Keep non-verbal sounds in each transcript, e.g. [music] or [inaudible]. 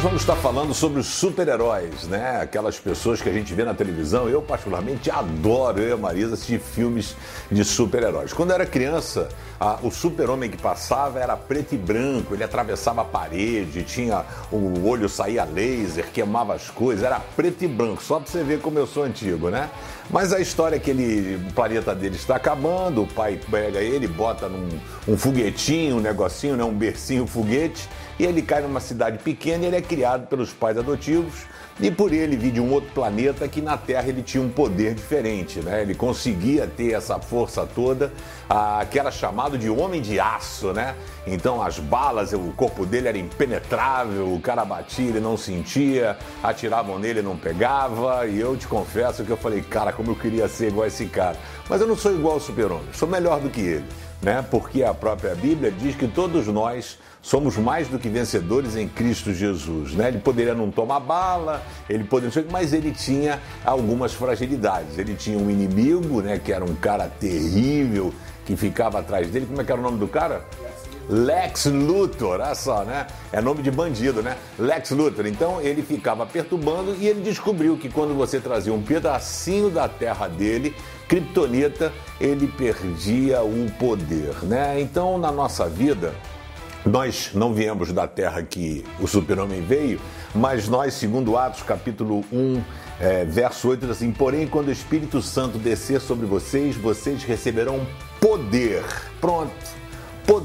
vamos estar falando sobre os super-heróis, né? Aquelas pessoas que a gente vê na televisão. Eu, particularmente, adoro, eu e a Marisa, assistir filmes de super-heróis. Quando eu era criança, a, o super-homem que passava era preto e branco, ele atravessava a parede, tinha o olho saía laser, queimava as coisas, era preto e branco, só pra você ver como eu sou antigo, né? Mas a história é que ele, o planeta dele está acabando, o pai pega ele, bota num um foguetinho, um negocinho, né? um bercinho foguete, e ele cai numa cidade pequena e ele é criado pelos pais adotivos e por ele vir de um outro planeta que na Terra ele tinha um poder diferente, né? Ele conseguia ter essa força toda, a, que era chamado de homem de aço, né? Então as balas, o corpo dele era impenetrável, o cara batia, ele não sentia, atiravam nele, não pegava, e eu te confesso que eu falei, cara, como eu queria ser igual a esse cara. Mas eu não sou igual ao super-homem, sou melhor do que ele né? Porque a própria Bíblia diz que todos nós somos mais do que vencedores em Cristo Jesus, né? Ele poderia não tomar bala, ele poderia, mas ele tinha algumas fragilidades. Ele tinha um inimigo, né? Que era um cara terrível que ficava atrás dele. Como é que era o nome do cara? Lex Luthor, olha só, né? É nome de bandido, né? Lex Luthor. Então ele ficava perturbando e ele descobriu que quando você trazia um pedacinho da terra dele, Kryptonita, ele perdia o poder, né? Então na nossa vida, nós não viemos da terra que o super-homem veio, mas nós, segundo Atos capítulo 1, é, verso 8, diz assim: Porém, quando o Espírito Santo descer sobre vocês, vocês receberão poder. Pronto, poder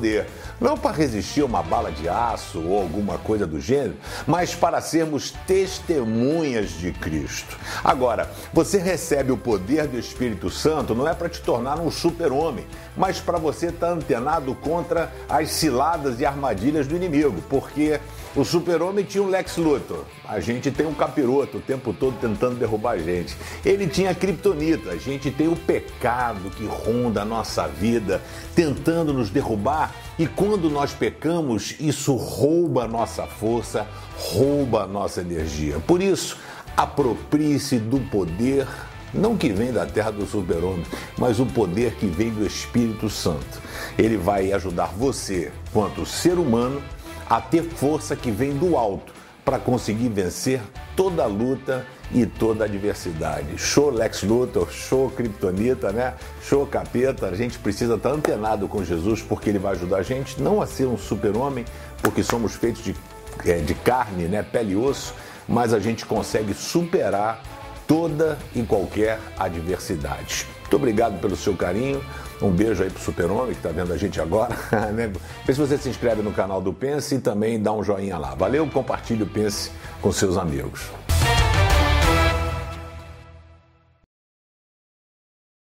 não para resistir a uma bala de aço ou alguma coisa do gênero, mas para sermos testemunhas de Cristo. Agora, você recebe o poder do Espírito Santo não é para te tornar um super-homem, mas para você estar tá antenado contra as ciladas e armadilhas do inimigo, porque o super-homem tinha um Lex Luthor, a gente tem um capiroto o tempo todo tentando derrubar a gente. Ele tinha a kriptonita, a gente tem o pecado que ronda a nossa vida, tentando nos derrubar e quando nós pecamos, isso rouba a nossa força, rouba a nossa energia. Por isso, aproprie-se do poder, não que vem da terra do super-homem, mas o poder que vem do Espírito Santo. Ele vai ajudar você, quanto ser humano, a ter força que vem do alto para conseguir vencer toda a luta e toda a adversidade. Show Lex Luthor, show Kryptonita, né? Show Capeta. A gente precisa estar antenado com Jesus porque ele vai ajudar a gente não a ser um super-homem, porque somos feitos de, é, de carne, né? Pele e osso, mas a gente consegue superar toda e qualquer adversidade. Muito obrigado pelo seu carinho. Um beijo aí pro Super-Homem que está vendo a gente agora. [laughs] Né? Vê se você se inscreve no canal do Pense e também dá um joinha lá. Valeu, compartilhe o Pense com seus amigos.